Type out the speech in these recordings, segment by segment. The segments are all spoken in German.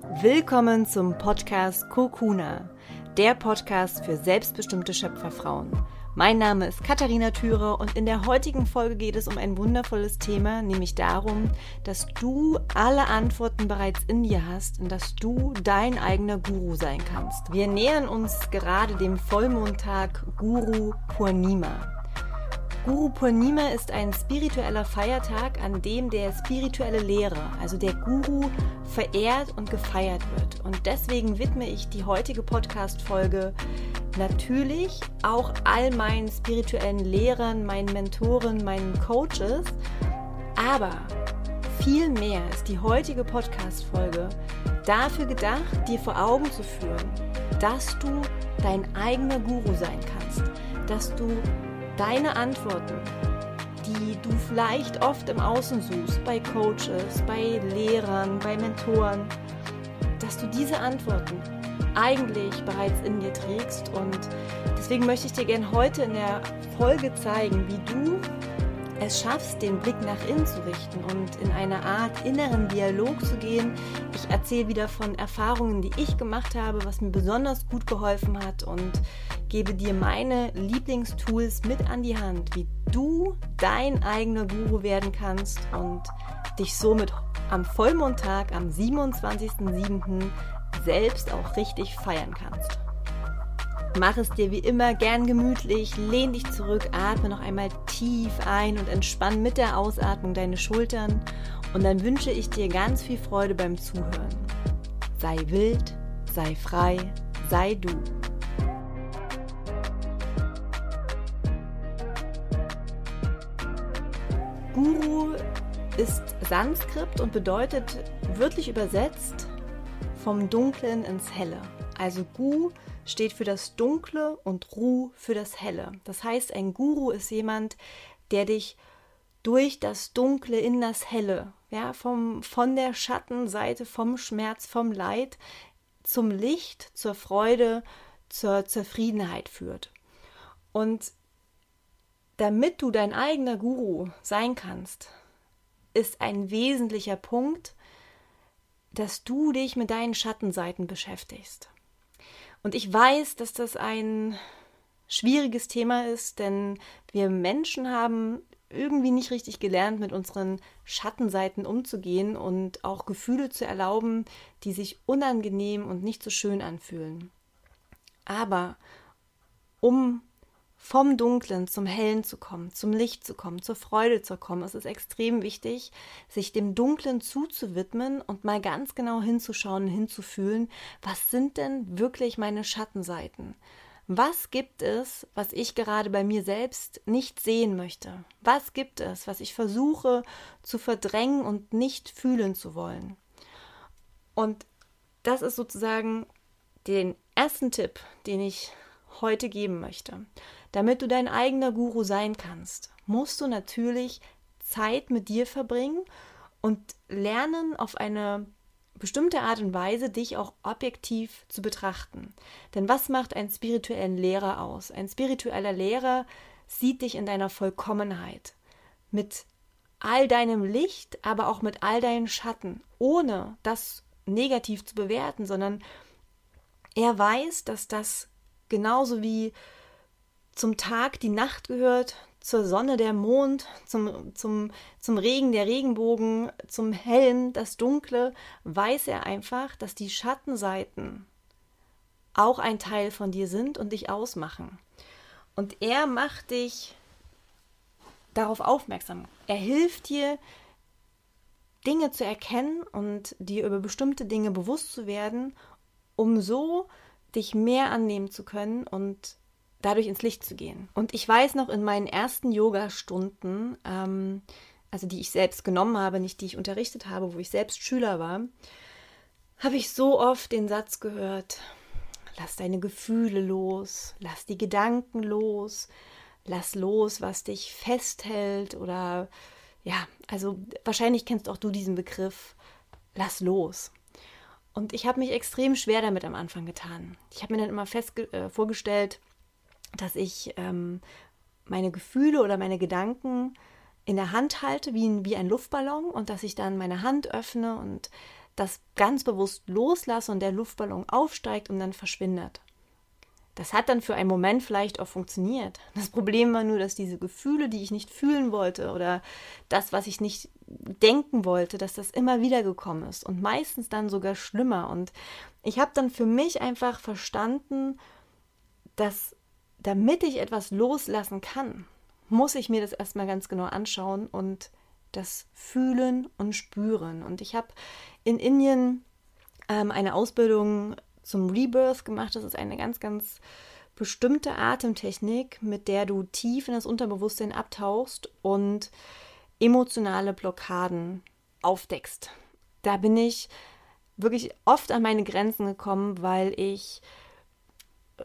Willkommen zum Podcast Kokuna, der Podcast für selbstbestimmte Schöpferfrauen. Mein Name ist Katharina Thürer und in der heutigen Folge geht es um ein wundervolles Thema, nämlich darum, dass du alle Antworten bereits in dir hast und dass du dein eigener Guru sein kannst. Wir nähern uns gerade dem Vollmondtag Guru Purnima. Guru Purnima ist ein spiritueller Feiertag, an dem der spirituelle Lehrer, also der Guru, verehrt und gefeiert wird. Und deswegen widme ich die heutige Podcast-Folge natürlich auch all meinen spirituellen Lehrern, meinen Mentoren, meinen Coaches. Aber viel mehr ist die heutige Podcast-Folge dafür gedacht, dir vor Augen zu führen, dass du dein eigener Guru sein kannst, dass du deine Antworten, die du vielleicht oft im Außen suchst, bei Coaches, bei Lehrern, bei Mentoren, dass du diese Antworten eigentlich bereits in dir trägst. Und deswegen möchte ich dir gerne heute in der Folge zeigen, wie du es schaffst, den Blick nach innen zu richten und in eine Art inneren Dialog zu gehen. Ich erzähle wieder von Erfahrungen, die ich gemacht habe, was mir besonders gut geholfen hat und gebe dir meine Lieblingstools mit an die Hand, wie du dein eigener Guru werden kannst und dich somit am Vollmondtag, am 27.07. selbst auch richtig feiern kannst. Mach es dir wie immer gern gemütlich, lehn dich zurück, atme noch einmal tief ein und entspann mit der Ausatmung deine Schultern und dann wünsche ich dir ganz viel Freude beim Zuhören. Sei wild, sei frei, sei du. Guru ist Sanskrit und bedeutet wörtlich übersetzt vom Dunklen ins Helle. Also Gu steht für das Dunkle und Ru für das Helle. Das heißt, ein Guru ist jemand, der dich durch das Dunkle in das Helle, ja, vom, von der Schattenseite, vom Schmerz, vom Leid zum Licht, zur Freude, zur Zufriedenheit führt. Und damit du dein eigener Guru sein kannst, ist ein wesentlicher Punkt, dass du dich mit deinen Schattenseiten beschäftigst. Und ich weiß, dass das ein schwieriges Thema ist, denn wir Menschen haben irgendwie nicht richtig gelernt, mit unseren Schattenseiten umzugehen und auch Gefühle zu erlauben, die sich unangenehm und nicht so schön anfühlen. Aber um vom Dunklen zum Hellen zu kommen, zum Licht zu kommen, zur Freude zu kommen. Es ist extrem wichtig, sich dem Dunklen zuzuwidmen und mal ganz genau hinzuschauen, hinzufühlen, was sind denn wirklich meine Schattenseiten? Was gibt es, was ich gerade bei mir selbst nicht sehen möchte? Was gibt es, was ich versuche zu verdrängen und nicht fühlen zu wollen? Und das ist sozusagen den ersten Tipp, den ich heute geben möchte. Damit du dein eigener Guru sein kannst, musst du natürlich Zeit mit dir verbringen und lernen auf eine bestimmte Art und Weise dich auch objektiv zu betrachten. Denn was macht einen spirituellen Lehrer aus? Ein spiritueller Lehrer sieht dich in deiner Vollkommenheit, mit all deinem Licht, aber auch mit all deinen Schatten, ohne das negativ zu bewerten, sondern er weiß, dass das genauso wie zum Tag die Nacht gehört, zur Sonne der Mond, zum, zum, zum Regen der Regenbogen, zum Hellen das Dunkle, weiß er einfach, dass die Schattenseiten auch ein Teil von dir sind und dich ausmachen. Und er macht dich darauf aufmerksam. Er hilft dir, Dinge zu erkennen und dir über bestimmte Dinge bewusst zu werden, um so dich mehr annehmen zu können und dadurch ins Licht zu gehen. Und ich weiß noch in meinen ersten Yoga-Stunden, ähm, also die ich selbst genommen habe, nicht die ich unterrichtet habe, wo ich selbst Schüler war, habe ich so oft den Satz gehört, lass deine Gefühle los, lass die Gedanken los, lass los, was dich festhält oder ja, also wahrscheinlich kennst auch du diesen Begriff, lass los. Und ich habe mich extrem schwer damit am Anfang getan. Ich habe mir dann immer fest äh, vorgestellt, dass ich ähm, meine Gefühle oder meine Gedanken in der Hand halte, wie ein, wie ein Luftballon, und dass ich dann meine Hand öffne und das ganz bewusst loslasse und der Luftballon aufsteigt und dann verschwindet. Das hat dann für einen Moment vielleicht auch funktioniert. Das Problem war nur, dass diese Gefühle, die ich nicht fühlen wollte oder das, was ich nicht denken wollte, dass das immer wieder gekommen ist und meistens dann sogar schlimmer. Und ich habe dann für mich einfach verstanden, dass damit ich etwas loslassen kann, muss ich mir das erstmal ganz genau anschauen und das fühlen und spüren. Und ich habe in Indien ähm, eine Ausbildung zum Rebirth gemacht. Das ist eine ganz, ganz bestimmte Atemtechnik, mit der du tief in das Unterbewusstsein abtauchst und emotionale Blockaden aufdeckst. Da bin ich wirklich oft an meine Grenzen gekommen, weil ich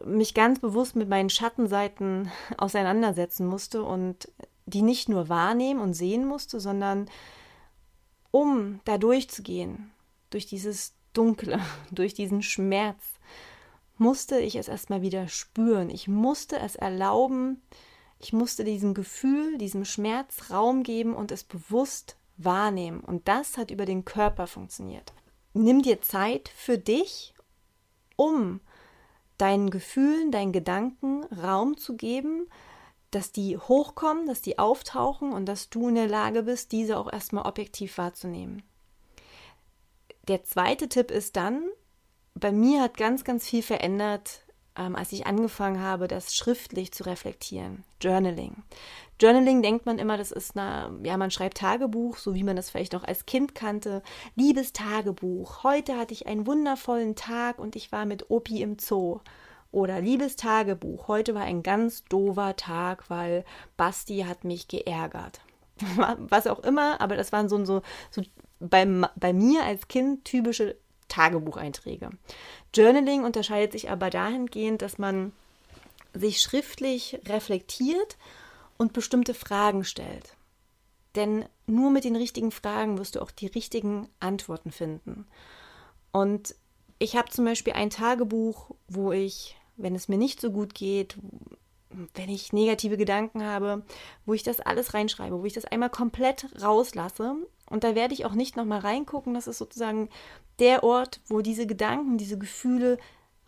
mich ganz bewusst mit meinen Schattenseiten auseinandersetzen musste und die nicht nur wahrnehmen und sehen musste, sondern um da durchzugehen, durch dieses Dunkle, durch diesen Schmerz, musste ich es erstmal wieder spüren. Ich musste es erlauben, ich musste diesem Gefühl, diesem Schmerz Raum geben und es bewusst wahrnehmen. Und das hat über den Körper funktioniert. Nimm dir Zeit für dich, um deinen Gefühlen, deinen Gedanken Raum zu geben, dass die hochkommen, dass die auftauchen und dass du in der Lage bist, diese auch erstmal objektiv wahrzunehmen. Der zweite Tipp ist dann, bei mir hat ganz, ganz viel verändert, ähm, als ich angefangen habe, das schriftlich zu reflektieren. Journaling. Journaling denkt man immer, das ist eine, ja, man schreibt Tagebuch, so wie man das vielleicht noch als Kind kannte. Liebes Tagebuch, heute hatte ich einen wundervollen Tag und ich war mit Opi im Zoo. Oder liebes Tagebuch, heute war ein ganz doofer Tag, weil Basti hat mich geärgert. Was auch immer, aber das waren so, so, so bei, bei mir als Kind typische Tagebucheinträge. Journaling unterscheidet sich aber dahingehend, dass man sich schriftlich reflektiert und bestimmte Fragen stellt. Denn nur mit den richtigen Fragen wirst du auch die richtigen Antworten finden. Und ich habe zum Beispiel ein Tagebuch, wo ich, wenn es mir nicht so gut geht, wenn ich negative Gedanken habe, wo ich das alles reinschreibe, wo ich das einmal komplett rauslasse. Und da werde ich auch nicht nochmal reingucken. Das ist sozusagen der Ort, wo diese Gedanken, diese Gefühle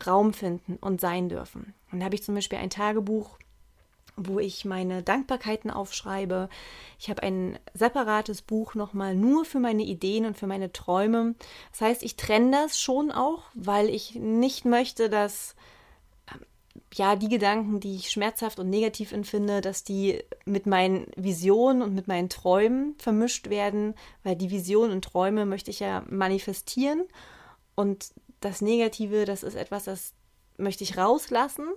Raum finden und sein dürfen. Und da habe ich zum Beispiel ein Tagebuch, wo ich meine Dankbarkeiten aufschreibe. Ich habe ein separates Buch nochmal nur für meine Ideen und für meine Träume. Das heißt, ich trenne das schon auch, weil ich nicht möchte, dass ja, die Gedanken, die ich schmerzhaft und negativ empfinde, dass die mit meinen Visionen und mit meinen Träumen vermischt werden, weil die Visionen und Träume möchte ich ja manifestieren und das Negative, das ist etwas, das möchte ich rauslassen.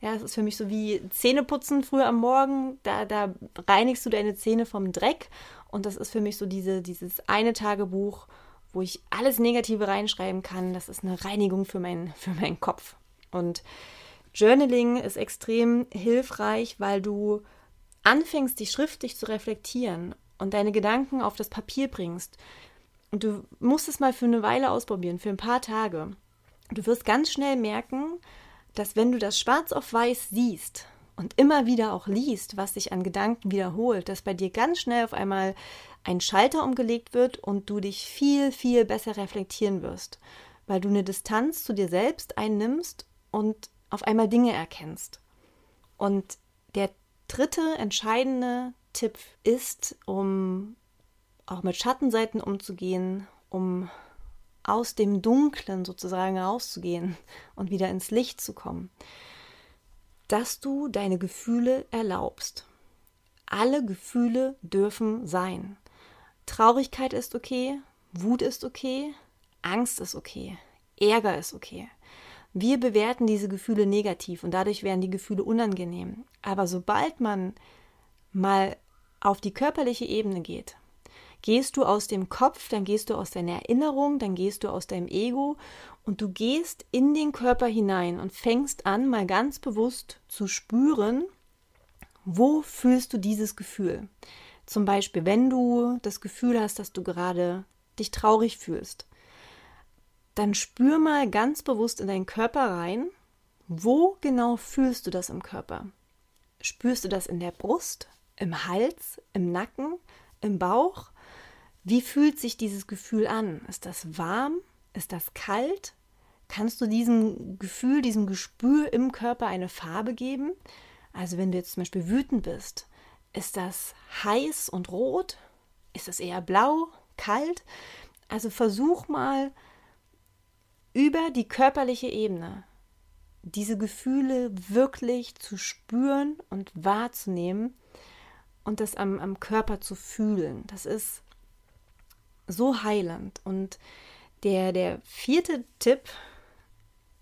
Ja, es ist für mich so wie Zähneputzen früh am Morgen, da, da reinigst du deine Zähne vom Dreck und das ist für mich so diese, dieses eine Tagebuch, wo ich alles Negative reinschreiben kann. Das ist eine Reinigung für, mein, für meinen Kopf. Und Journaling ist extrem hilfreich, weil du anfängst, dich schriftlich zu reflektieren und deine Gedanken auf das Papier bringst. Und du musst es mal für eine Weile ausprobieren, für ein paar Tage. Du wirst ganz schnell merken, dass wenn du das schwarz auf weiß siehst und immer wieder auch liest, was sich an Gedanken wiederholt, dass bei dir ganz schnell auf einmal ein Schalter umgelegt wird und du dich viel, viel besser reflektieren wirst, weil du eine Distanz zu dir selbst einnimmst und auf einmal Dinge erkennst. Und der dritte entscheidende Tipp ist, um auch mit Schattenseiten umzugehen, um aus dem Dunklen sozusagen rauszugehen und wieder ins Licht zu kommen, dass du deine Gefühle erlaubst. Alle Gefühle dürfen sein. Traurigkeit ist okay, Wut ist okay, Angst ist okay, Ärger ist okay. Wir bewerten diese Gefühle negativ und dadurch werden die Gefühle unangenehm. Aber sobald man mal auf die körperliche Ebene geht, gehst du aus dem Kopf, dann gehst du aus deiner Erinnerung, dann gehst du aus deinem Ego und du gehst in den Körper hinein und fängst an, mal ganz bewusst zu spüren, wo fühlst du dieses Gefühl. Zum Beispiel, wenn du das Gefühl hast, dass du gerade dich traurig fühlst, dann spür mal ganz bewusst in deinen Körper rein, wo genau fühlst du das im Körper? Spürst du das in der Brust, im Hals, im Nacken, im Bauch? Wie fühlt sich dieses Gefühl an? Ist das warm? Ist das kalt? Kannst du diesem Gefühl, diesem Gespür im Körper eine Farbe geben? Also wenn du jetzt zum Beispiel wütend bist, ist das heiß und rot? Ist es eher blau, kalt? Also versuch mal über die körperliche Ebene diese Gefühle wirklich zu spüren und wahrzunehmen und das am, am Körper zu fühlen. Das ist so heilend. Und der, der vierte Tipp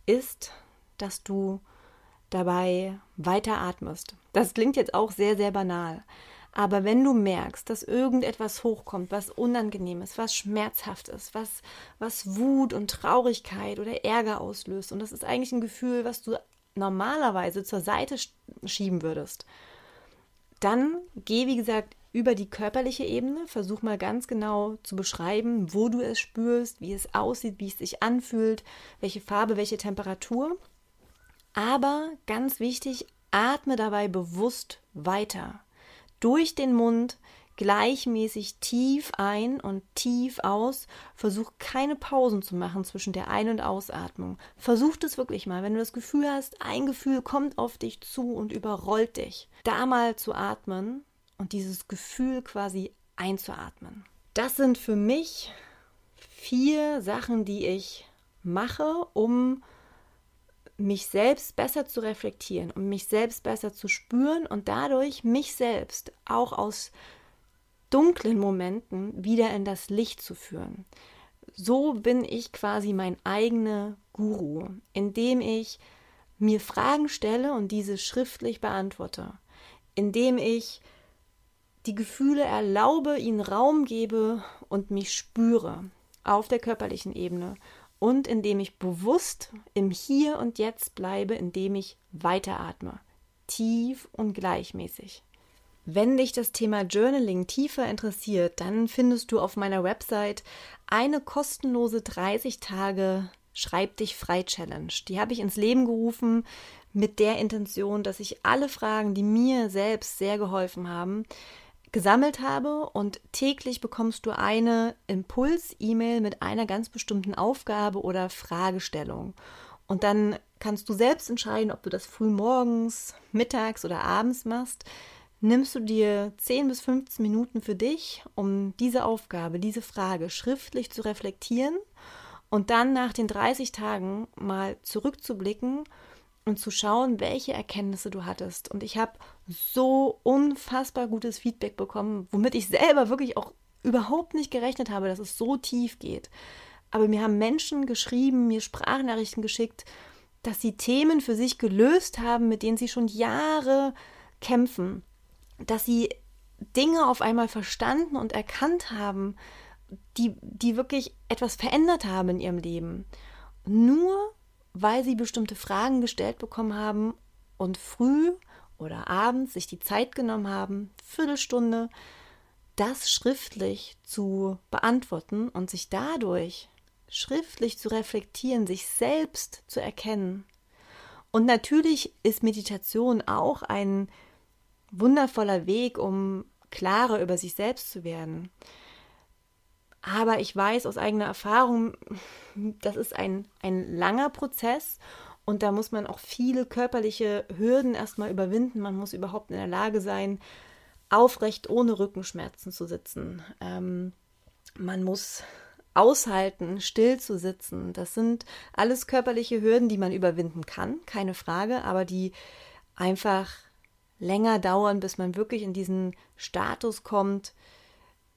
ist, dass du dabei weiter atmest. Das klingt jetzt auch sehr, sehr banal. Aber wenn du merkst, dass irgendetwas hochkommt, was unangenehm ist, was schmerzhaft ist, was, was Wut und Traurigkeit oder Ärger auslöst, und das ist eigentlich ein Gefühl, was du normalerweise zur Seite schieben würdest, dann geh, wie gesagt, über die körperliche Ebene. Versuch mal ganz genau zu beschreiben, wo du es spürst, wie es aussieht, wie es sich anfühlt, welche Farbe, welche Temperatur. Aber ganz wichtig, atme dabei bewusst weiter. Durch den Mund gleichmäßig tief ein und tief aus. Versuch keine Pausen zu machen zwischen der Ein- und Ausatmung. Versuch das wirklich mal. Wenn du das Gefühl hast, ein Gefühl kommt auf dich zu und überrollt dich, da mal zu atmen und dieses Gefühl quasi einzuatmen. Das sind für mich vier Sachen, die ich mache, um mich selbst besser zu reflektieren, um mich selbst besser zu spüren und dadurch mich selbst auch aus dunklen Momenten wieder in das Licht zu führen. So bin ich quasi mein eigener Guru, indem ich mir Fragen stelle und diese schriftlich beantworte, indem ich die Gefühle erlaube, ihnen Raum gebe und mich spüre auf der körperlichen Ebene und indem ich bewusst im Hier und Jetzt bleibe, indem ich weiteratme, tief und gleichmäßig. Wenn dich das Thema Journaling tiefer interessiert, dann findest du auf meiner Website eine kostenlose 30 Tage Schreib dich frei Challenge. Die habe ich ins Leben gerufen mit der Intention, dass ich alle Fragen, die mir selbst sehr geholfen haben, gesammelt habe und täglich bekommst du eine Impuls-E-Mail mit einer ganz bestimmten Aufgabe oder Fragestellung. Und dann kannst du selbst entscheiden, ob du das früh morgens, mittags oder abends machst. Nimmst du dir 10 bis 15 Minuten für dich, um diese Aufgabe, diese Frage schriftlich zu reflektieren und dann nach den 30 Tagen mal zurückzublicken und zu schauen, welche Erkenntnisse du hattest. Und ich habe so unfassbar gutes Feedback bekommen, womit ich selber wirklich auch überhaupt nicht gerechnet habe, dass es so tief geht. Aber mir haben Menschen geschrieben, mir Sprachnachrichten geschickt, dass sie Themen für sich gelöst haben, mit denen sie schon Jahre kämpfen. Dass sie Dinge auf einmal verstanden und erkannt haben, die, die wirklich etwas verändert haben in ihrem Leben. Nur weil sie bestimmte Fragen gestellt bekommen haben und früh oder abends sich die Zeit genommen haben, Viertelstunde, das schriftlich zu beantworten und sich dadurch schriftlich zu reflektieren, sich selbst zu erkennen. Und natürlich ist Meditation auch ein wundervoller Weg, um klarer über sich selbst zu werden. Aber ich weiß aus eigener Erfahrung, das ist ein, ein langer Prozess und da muss man auch viele körperliche Hürden erstmal überwinden. Man muss überhaupt in der Lage sein, aufrecht ohne Rückenschmerzen zu sitzen. Ähm, man muss aushalten, still zu sitzen. Das sind alles körperliche Hürden, die man überwinden kann, keine Frage, aber die einfach länger dauern, bis man wirklich in diesen Status kommt,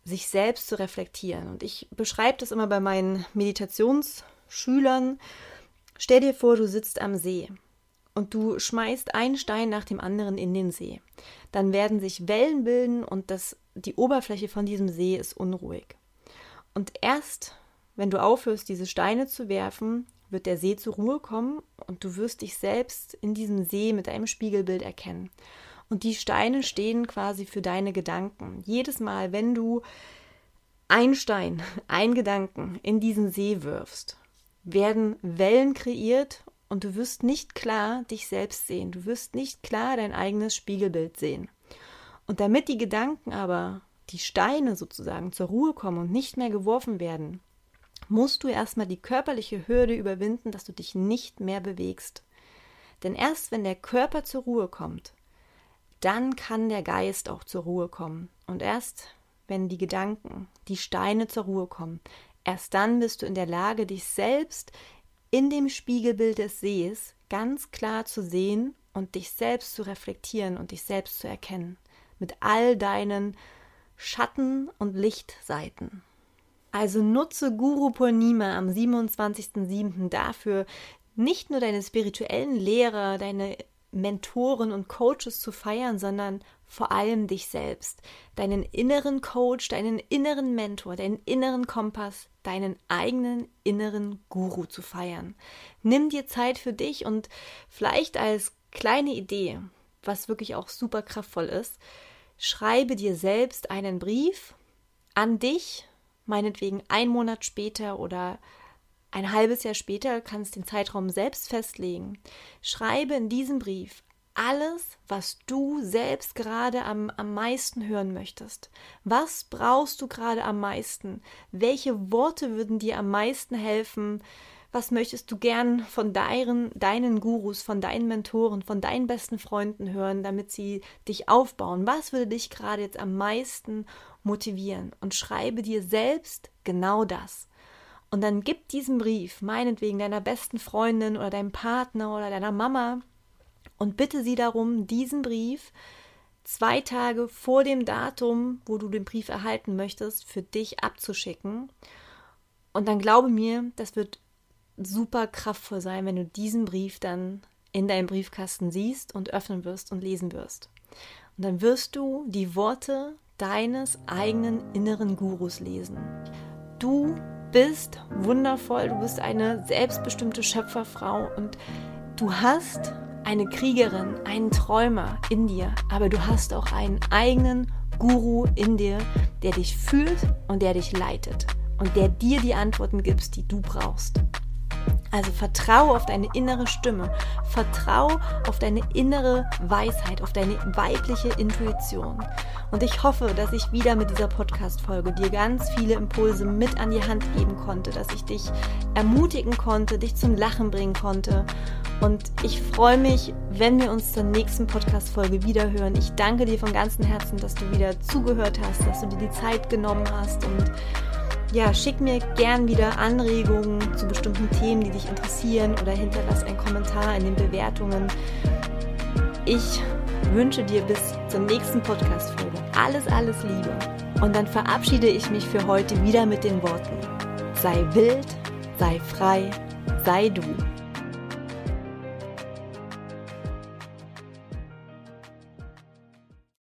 sich selbst zu reflektieren. Und ich beschreibe das immer bei meinen Meditationsschülern. Stell dir vor, du sitzt am See und du schmeißt einen Stein nach dem anderen in den See. Dann werden sich Wellen bilden und das, die Oberfläche von diesem See ist unruhig. Und erst, wenn du aufhörst, diese Steine zu werfen, wird der See zur Ruhe kommen und du wirst dich selbst in diesem See mit deinem Spiegelbild erkennen. Und die Steine stehen quasi für deine Gedanken. Jedes Mal, wenn du ein Stein, ein Gedanken in diesen See wirfst, werden Wellen kreiert und du wirst nicht klar dich selbst sehen. Du wirst nicht klar dein eigenes Spiegelbild sehen. Und damit die Gedanken aber, die Steine sozusagen zur Ruhe kommen und nicht mehr geworfen werden, musst du erstmal die körperliche Hürde überwinden, dass du dich nicht mehr bewegst. Denn erst wenn der Körper zur Ruhe kommt, dann kann der Geist auch zur Ruhe kommen. Und erst wenn die Gedanken, die Steine zur Ruhe kommen, erst dann bist du in der Lage, dich selbst in dem Spiegelbild des Sees ganz klar zu sehen und dich selbst zu reflektieren und dich selbst zu erkennen. Mit all deinen Schatten- und Lichtseiten. Also nutze Guru Purnima am 27.07. dafür, nicht nur deine spirituellen Lehrer, deine Mentoren und Coaches zu feiern, sondern vor allem dich selbst, deinen inneren Coach, deinen inneren Mentor, deinen inneren Kompass, deinen eigenen inneren Guru zu feiern. Nimm dir Zeit für dich und vielleicht als kleine Idee, was wirklich auch super kraftvoll ist, schreibe dir selbst einen Brief an dich, meinetwegen ein Monat später oder ein halbes Jahr später kannst den Zeitraum selbst festlegen. Schreibe in diesem Brief alles, was du selbst gerade am, am meisten hören möchtest. Was brauchst du gerade am meisten? Welche Worte würden dir am meisten helfen? Was möchtest du gern von deinen, deinen Gurus, von deinen Mentoren, von deinen besten Freunden hören, damit sie dich aufbauen? Was würde dich gerade jetzt am meisten motivieren? Und schreibe dir selbst genau das. Und dann gib diesen Brief, meinetwegen deiner besten Freundin oder deinem Partner oder deiner Mama, und bitte sie darum, diesen Brief zwei Tage vor dem Datum, wo du den Brief erhalten möchtest, für dich abzuschicken. Und dann glaube mir, das wird super kraftvoll sein, wenn du diesen Brief dann in deinem Briefkasten siehst und öffnen wirst und lesen wirst. Und dann wirst du die Worte deines eigenen inneren Gurus lesen. Du bist wundervoll, du bist eine selbstbestimmte Schöpferfrau und du hast eine Kriegerin, einen Träumer in dir, aber du hast auch einen eigenen Guru in dir, der dich fühlt und der dich leitet und der dir die Antworten gibt, die du brauchst. Also vertraue auf deine innere Stimme, vertraue auf deine innere Weisheit, auf deine weibliche Intuition. Und ich hoffe, dass ich wieder mit dieser Podcast-Folge dir ganz viele Impulse mit an die Hand geben konnte, dass ich dich ermutigen konnte, dich zum Lachen bringen konnte. Und ich freue mich, wenn wir uns zur nächsten Podcast-Folge wiederhören. Ich danke dir von ganzem Herzen, dass du wieder zugehört hast, dass du dir die Zeit genommen hast und ja, schick mir gern wieder Anregungen zu bestimmten Themen, die dich interessieren oder hinterlass einen Kommentar in den Bewertungen. Ich wünsche dir bis zur nächsten Podcast-Folge alles, alles Liebe. Und dann verabschiede ich mich für heute wieder mit den Worten: Sei wild, sei frei, sei du.